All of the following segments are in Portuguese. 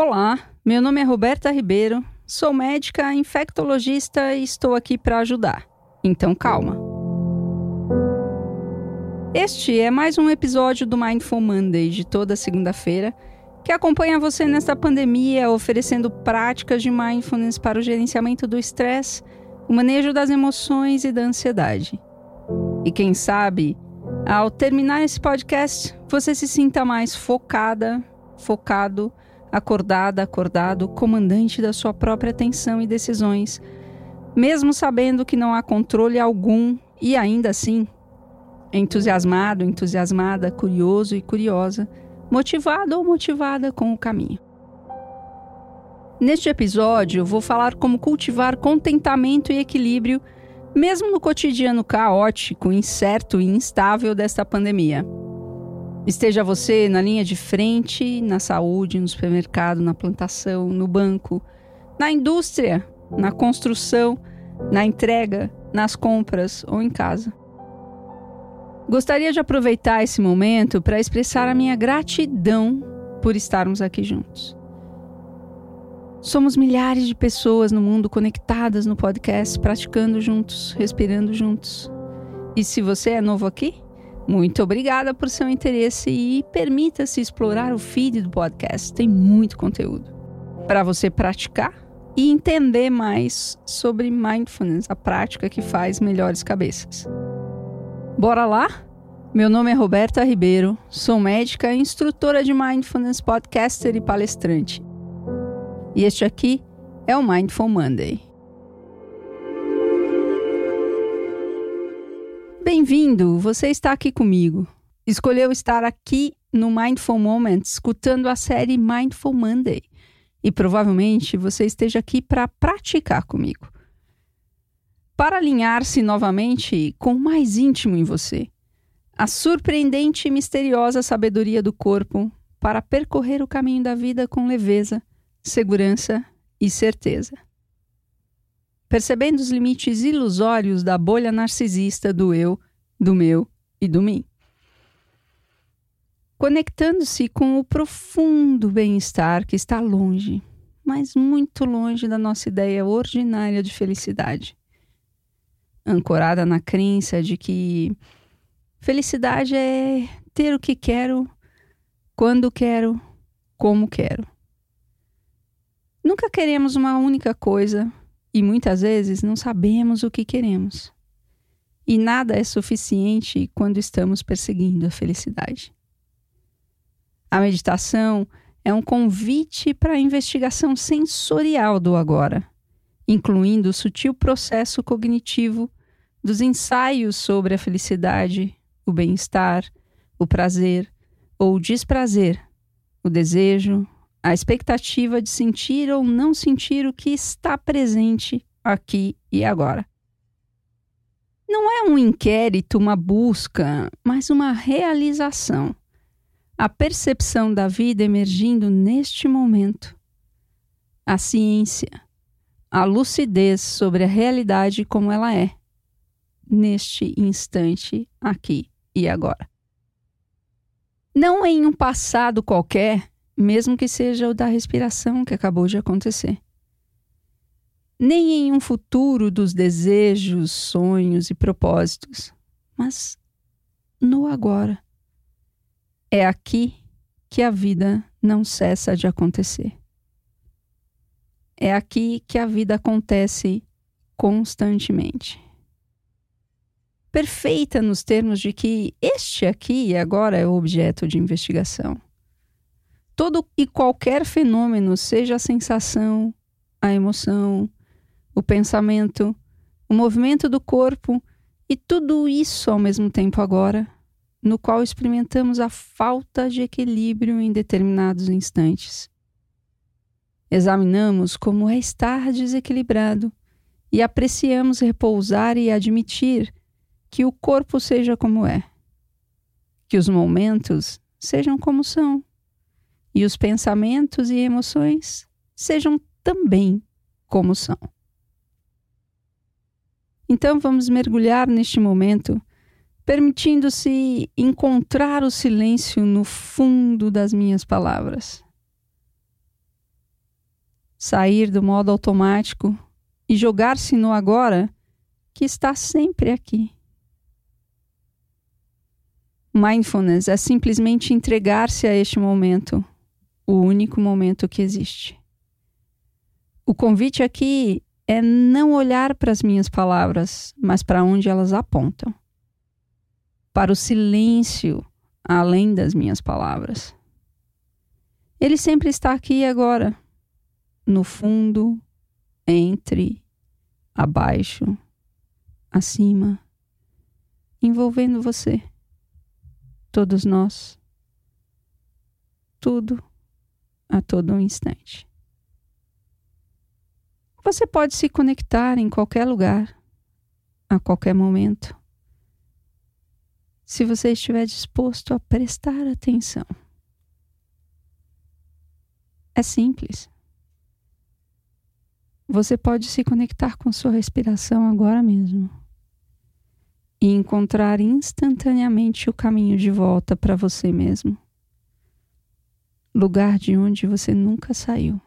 Olá, meu nome é Roberta Ribeiro, sou médica infectologista e estou aqui para ajudar. Então calma. Este é mais um episódio do Mindful Monday de toda segunda-feira, que acompanha você nesta pandemia, oferecendo práticas de mindfulness para o gerenciamento do estresse, o manejo das emoções e da ansiedade. E quem sabe, ao terminar esse podcast, você se sinta mais focada, focado, acordada, acordado, comandante da sua própria atenção e decisões, mesmo sabendo que não há controle algum e ainda assim entusiasmado, entusiasmada, curioso e curiosa, motivado ou motivada com o caminho. Neste episódio, vou falar como cultivar contentamento e equilíbrio, mesmo no cotidiano caótico, incerto e instável desta pandemia. Esteja você na linha de frente, na saúde, no supermercado, na plantação, no banco, na indústria, na construção, na entrega, nas compras ou em casa. Gostaria de aproveitar esse momento para expressar a minha gratidão por estarmos aqui juntos. Somos milhares de pessoas no mundo conectadas no podcast, praticando juntos, respirando juntos. E se você é novo aqui, muito obrigada por seu interesse e permita-se explorar o feed do podcast. Tem muito conteúdo para você praticar e entender mais sobre mindfulness, a prática que faz melhores cabeças. Bora lá? Meu nome é Roberta Ribeiro, sou médica, instrutora de Mindfulness, podcaster e palestrante. E este aqui é o Mindful Monday. Bem-vindo, você está aqui comigo. Escolheu estar aqui no Mindful Moment, escutando a série Mindful Monday. E provavelmente você esteja aqui para praticar comigo para alinhar-se novamente com o mais íntimo em você. A surpreendente e misteriosa sabedoria do corpo para percorrer o caminho da vida com leveza, segurança e certeza. Percebendo os limites ilusórios da bolha narcisista do eu, do meu e do mim. Conectando-se com o profundo bem-estar que está longe, mas muito longe da nossa ideia ordinária de felicidade ancorada na crença de que felicidade é ter o que quero, quando quero, como quero. Nunca queremos uma única coisa e muitas vezes não sabemos o que queremos. E nada é suficiente quando estamos perseguindo a felicidade. A meditação é um convite para a investigação sensorial do agora, incluindo o sutil processo cognitivo dos ensaios sobre a felicidade, o bem-estar, o prazer ou o desprazer, o desejo, a expectativa de sentir ou não sentir o que está presente aqui e agora. Não é um inquérito, uma busca, mas uma realização. A percepção da vida emergindo neste momento. A ciência, a lucidez sobre a realidade como ela é neste instante, aqui e agora. Não em um passado qualquer, mesmo que seja o da respiração que acabou de acontecer. Nem em um futuro dos desejos, sonhos e propósitos, mas no agora. É aqui que a vida não cessa de acontecer. É aqui que a vida acontece constantemente perfeita nos termos de que este aqui e agora é o objeto de investigação. Todo e qualquer fenômeno, seja a sensação, a emoção, o pensamento, o movimento do corpo e tudo isso ao mesmo tempo agora, no qual experimentamos a falta de equilíbrio em determinados instantes. Examinamos como é estar desequilibrado e apreciamos repousar e admitir que o corpo seja como é, que os momentos sejam como são, e os pensamentos e emoções sejam também como são. Então vamos mergulhar neste momento, permitindo-se encontrar o silêncio no fundo das minhas palavras. sair do modo automático e jogar-se no agora que está sempre aqui. Mindfulness é simplesmente entregar-se a este momento, o único momento que existe. O convite aqui é não olhar para as minhas palavras, mas para onde elas apontam. Para o silêncio além das minhas palavras. Ele sempre está aqui e agora, no fundo, entre, abaixo, acima, envolvendo você, todos nós, tudo a todo instante. Você pode se conectar em qualquer lugar, a qualquer momento, se você estiver disposto a prestar atenção. É simples. Você pode se conectar com sua respiração agora mesmo e encontrar instantaneamente o caminho de volta para você mesmo. Lugar de onde você nunca saiu.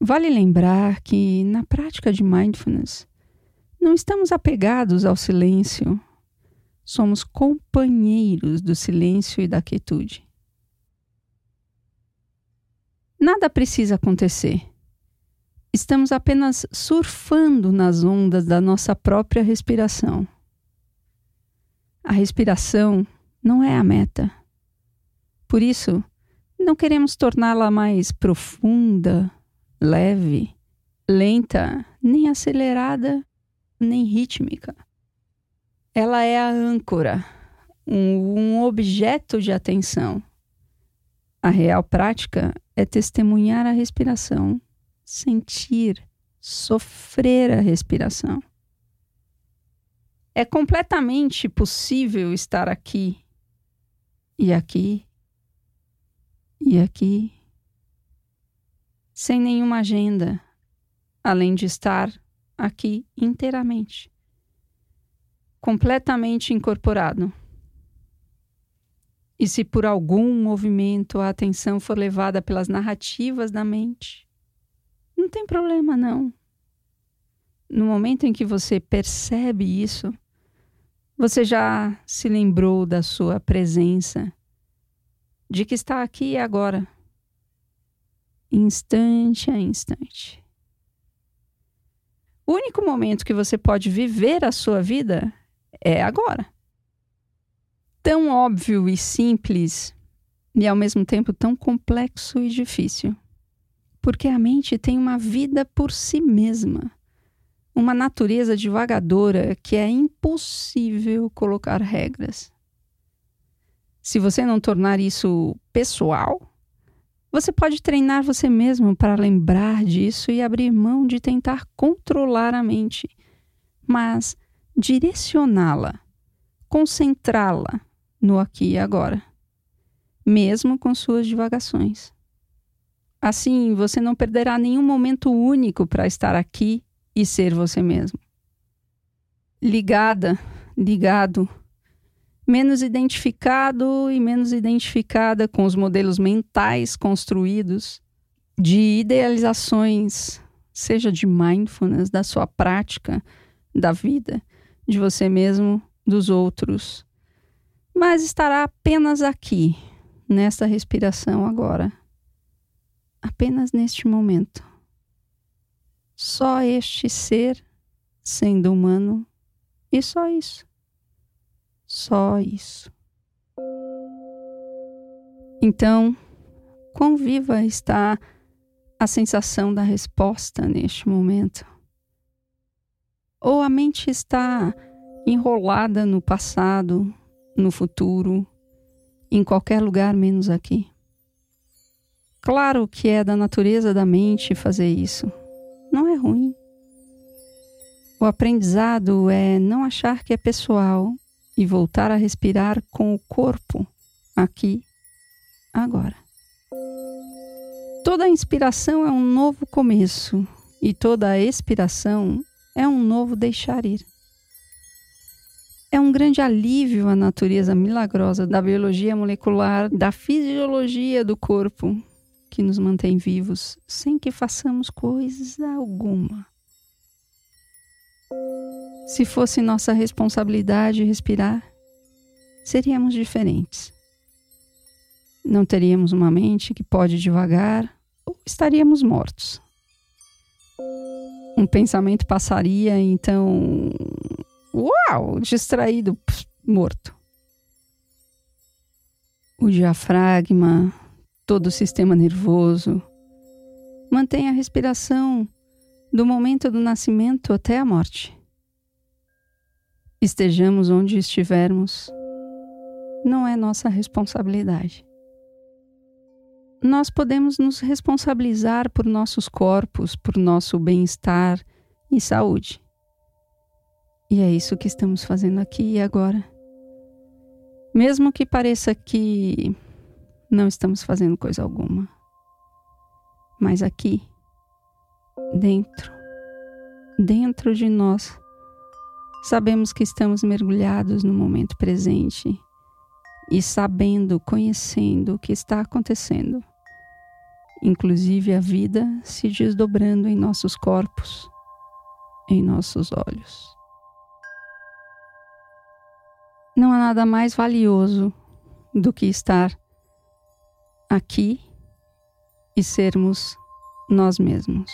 Vale lembrar que, na prática de mindfulness, não estamos apegados ao silêncio, somos companheiros do silêncio e da quietude. Nada precisa acontecer. Estamos apenas surfando nas ondas da nossa própria respiração. A respiração não é a meta. Por isso, não queremos torná-la mais profunda, leve, lenta, nem acelerada, nem rítmica. Ela é a âncora, um, um objeto de atenção. A real prática é testemunhar a respiração, sentir, sofrer a respiração. É completamente possível estar aqui e aqui e aqui, sem nenhuma agenda, além de estar aqui inteiramente, completamente incorporado. E se por algum movimento a atenção for levada pelas narrativas da mente, não tem problema, não. No momento em que você percebe isso, você já se lembrou da sua presença, de que está aqui e agora, instante a instante. O único momento que você pode viver a sua vida é agora tão óbvio e simples e ao mesmo tempo tão complexo e difícil. Porque a mente tem uma vida por si mesma, uma natureza divagadora que é impossível colocar regras. Se você não tornar isso pessoal, você pode treinar você mesmo para lembrar disso e abrir mão de tentar controlar a mente, mas direcioná-la, concentrá-la no aqui e agora, mesmo com suas divagações. Assim, você não perderá nenhum momento único para estar aqui e ser você mesmo. Ligada, ligado, menos identificado e menos identificada com os modelos mentais construídos de idealizações, seja de mindfulness, da sua prática, da vida, de você mesmo, dos outros, mas estará apenas aqui, nesta respiração agora, apenas neste momento. Só este ser sendo humano e só isso. Só isso. Então, quão viva está a sensação da resposta neste momento? Ou a mente está enrolada no passado, no futuro, em qualquer lugar menos aqui. Claro que é da natureza da mente fazer isso. Não é ruim. O aprendizado é não achar que é pessoal e voltar a respirar com o corpo aqui, agora. Toda inspiração é um novo começo e toda expiração é um novo deixar ir. É um grande alívio a natureza milagrosa da biologia molecular, da fisiologia do corpo, que nos mantém vivos sem que façamos coisa alguma. Se fosse nossa responsabilidade respirar, seríamos diferentes. Não teríamos uma mente que pode devagar ou estaríamos mortos. Um pensamento passaria, então. Uau! Distraído, morto. O diafragma, todo o sistema nervoso, mantém a respiração do momento do nascimento até a morte. Estejamos onde estivermos, não é nossa responsabilidade. Nós podemos nos responsabilizar por nossos corpos, por nosso bem-estar e saúde. E é isso que estamos fazendo aqui e agora. Mesmo que pareça que não estamos fazendo coisa alguma. Mas aqui, dentro, dentro de nós, sabemos que estamos mergulhados no momento presente e sabendo, conhecendo o que está acontecendo, inclusive a vida se desdobrando em nossos corpos, em nossos olhos. Não há nada mais valioso do que estar aqui e sermos nós mesmos.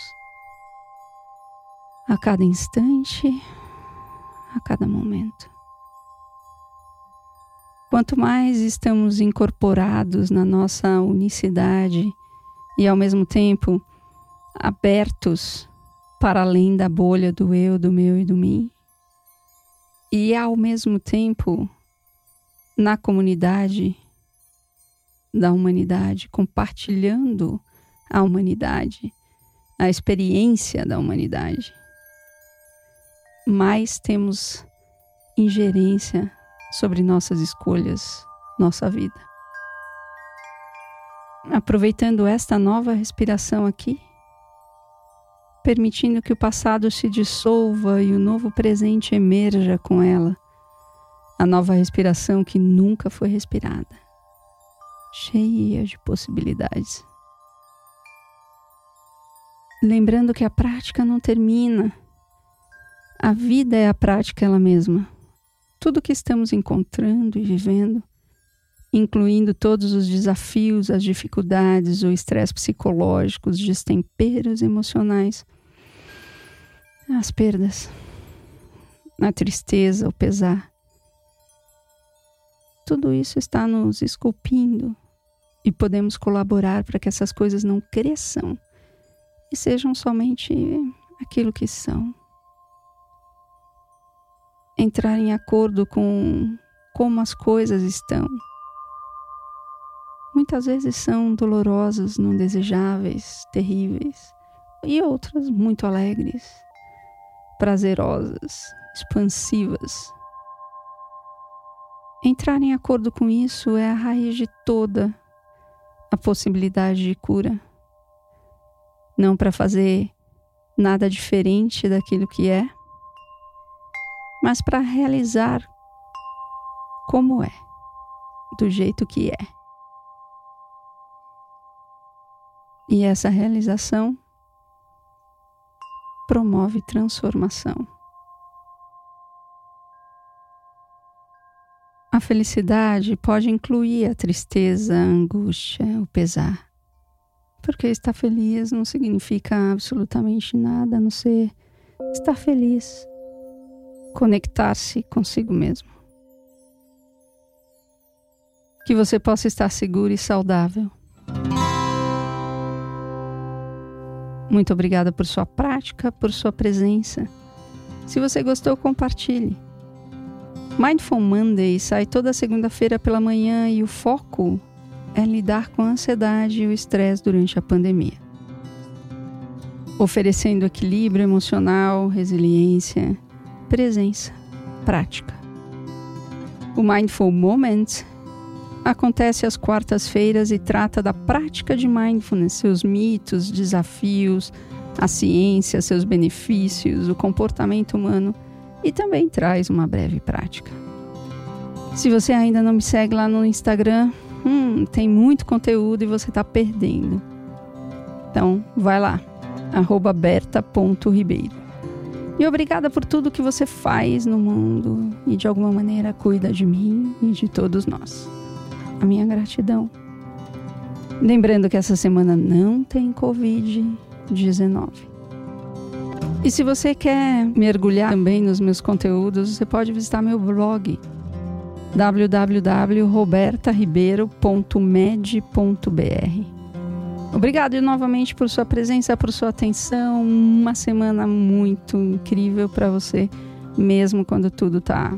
A cada instante, a cada momento. Quanto mais estamos incorporados na nossa unicidade e ao mesmo tempo abertos para além da bolha do eu, do meu e do mim, e ao mesmo tempo na comunidade da humanidade, compartilhando a humanidade, a experiência da humanidade, mais temos ingerência sobre nossas escolhas, nossa vida. Aproveitando esta nova respiração aqui, permitindo que o passado se dissolva e o novo presente emerja com ela. A nova respiração que nunca foi respirada, cheia de possibilidades. Lembrando que a prática não termina. A vida é a prática ela mesma. Tudo que estamos encontrando e vivendo, incluindo todos os desafios, as dificuldades, o estresse psicológico, os destemperos emocionais, as perdas, a tristeza, o pesar. Tudo isso está nos esculpindo e podemos colaborar para que essas coisas não cresçam e sejam somente aquilo que são. Entrar em acordo com como as coisas estão. Muitas vezes são dolorosas, não desejáveis, terríveis, e outras muito alegres, prazerosas, expansivas. Entrar em acordo com isso é a raiz de toda a possibilidade de cura. Não para fazer nada diferente daquilo que é, mas para realizar como é, do jeito que é. E essa realização promove transformação. A felicidade pode incluir a tristeza, a angústia, o pesar. Porque estar feliz não significa absolutamente nada a não ser estar feliz, conectar-se consigo mesmo. Que você possa estar seguro e saudável. Muito obrigada por sua prática, por sua presença. Se você gostou, compartilhe. Mindful Monday sai toda segunda-feira pela manhã e o foco é lidar com a ansiedade e o estresse durante a pandemia. Oferecendo equilíbrio emocional, resiliência, presença, prática. O Mindful Moment acontece às quartas-feiras e trata da prática de mindfulness, seus mitos, desafios, a ciência, seus benefícios, o comportamento humano e também traz uma breve prática. Se você ainda não me segue lá no Instagram, hum, tem muito conteúdo e você está perdendo. Então, vai lá, berta.ribeiro. E obrigada por tudo que você faz no mundo e de alguma maneira cuida de mim e de todos nós. A minha gratidão. Lembrando que essa semana não tem Covid-19. E se você quer mergulhar também nos meus conteúdos, você pode visitar meu blog www.robertaribeiro.med.br. Obrigado novamente por sua presença, por sua atenção. Uma semana muito incrível para você, mesmo quando tudo está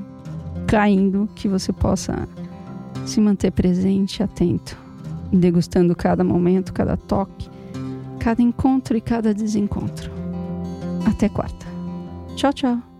caindo, que você possa se manter presente, atento, degustando cada momento, cada toque, cada encontro e cada desencontro. Até quarta. Tchau, tchau.